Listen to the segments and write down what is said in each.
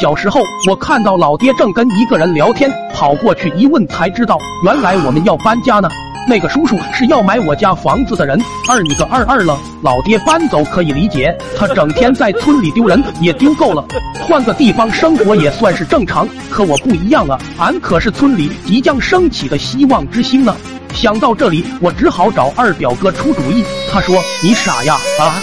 小时候，我看到老爹正跟一个人聊天，跑过去一问，才知道原来我们要搬家呢。那个叔叔是要买我家房子的人。二你个二二了，老爹搬走可以理解，他整天在村里丢人也丢够了，换个地方生活也算是正常。可我不一样啊，俺可是村里即将升起的希望之星呢。想到这里，我只好找二表哥出主意。他说：“你傻呀啊，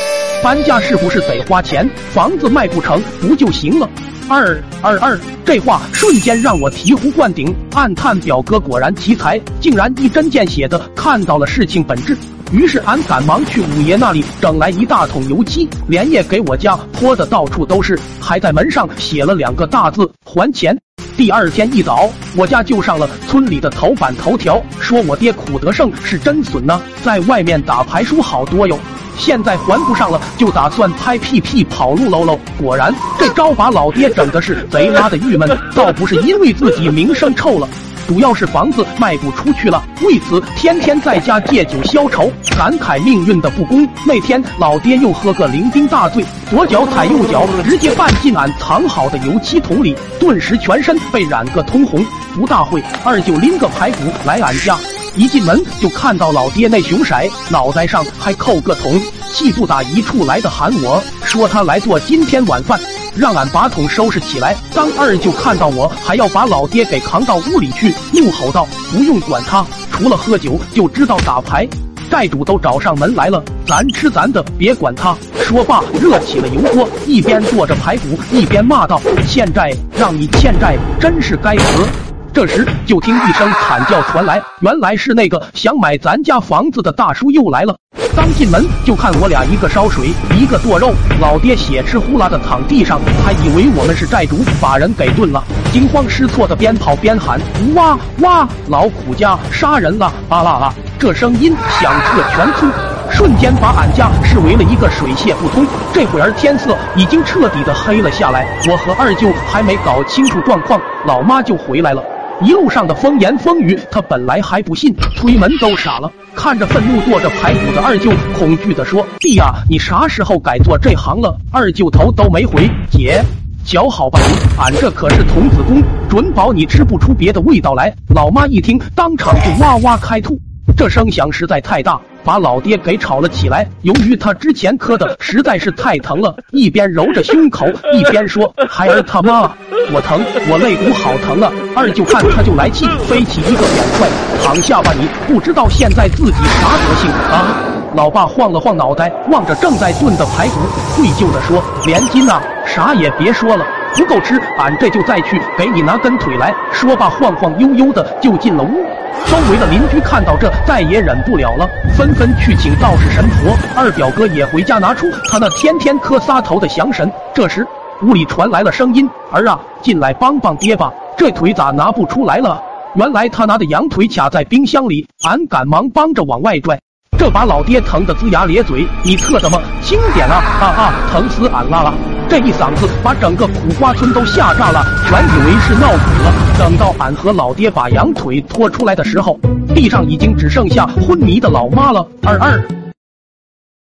搬家是不是得花钱？房子卖不成不就行了？”二二二，这话瞬间让我醍醐灌顶，暗叹表哥果然奇才，竟然一针见血的看到了事情本质。于是俺赶忙去五爷那里整来一大桶油漆，连夜给我家泼的到处都是，还在门上写了两个大字“还钱”。第二天一早，我家就上了村里的头版头条，说我爹苦德胜是真损呢，在外面打牌输好多哟。现在还不上了，就打算拍屁屁跑路喽喽！果然，这招把老爹整的是贼拉的郁闷。倒不是因为自己名声臭了，主要是房子卖不出去了，为此天天在家借酒消愁，感慨命运的不公。那天老爹又喝个酩酊大醉，左脚踩右脚，直接绊进俺藏好的油漆桶里，顿时全身被染个通红。不大会，二舅拎个排骨来俺家。一进门就看到老爹那熊色，脑袋上还扣个桶，气不打一处来的喊我说他来做今天晚饭，让俺把桶收拾起来。当二舅看到我还要把老爹给扛到屋里去，怒吼道：“不用管他，除了喝酒就知道打牌，债主都找上门来了，咱吃咱的，别管他。”说罢热起了油锅，一边剁着排骨，一边骂道：“欠债让你欠债，真是该死！”这时，就听一声惨叫传来，原来是那个想买咱家房子的大叔又来了。刚进门就看我俩一个烧水，一个剁肉，老爹血吃呼啦的躺地上，还以为我们是债主，把人给炖了，惊慌失措的边跑边喊：“哇哇，老苦家杀人了！啊啦啊！”这声音响彻全村，瞬间把俺家视为了一个水泄不通。这会儿天色已经彻底的黑了下来，我和二舅还没搞清楚状况，老妈就回来了。一路上的风言风语，他本来还不信，推门都傻了。看着愤怒剁着排骨的二舅，恐惧地说：“弟呀，你啥时候改做这行了？”二舅头都没回。姐，瞧好吧，俺这可是童子功，准保你吃不出别的味道来。老妈一听，当场就哇哇开吐。这声响实在太大，把老爹给吵了起来。由于他之前磕的实在是太疼了，一边揉着胸口，一边说：“孩儿他妈，我疼，我肋骨好疼啊！”二舅看他就来气，飞起一个扁踹，躺下吧你！不知道现在自己啥德行啊！老爸晃了晃脑袋，望着正在炖的排骨，愧疚的说：“连金呐，啥也别说了，不够吃，俺这就再去给你拿根腿来。”说罢，晃晃悠悠的就进了屋。周围的邻居看到这，再也忍不了了，纷纷去请道士神婆。二表哥也回家拿出他那天天磕仨头的降神。这时，屋里传来了声音：“儿啊，进来帮帮爹吧，这腿咋拿不出来了？”原来他拿的羊腿卡在冰箱里，俺赶忙帮着往外拽。这把老爹疼得龇牙咧嘴，你特的么轻点啊啊啊！疼死俺啦了！这一嗓子把整个苦瓜村都吓炸了，全以为是闹鬼了。等到俺和老爹把羊腿拖出来的时候，地上已经只剩下昏迷的老妈了。二二。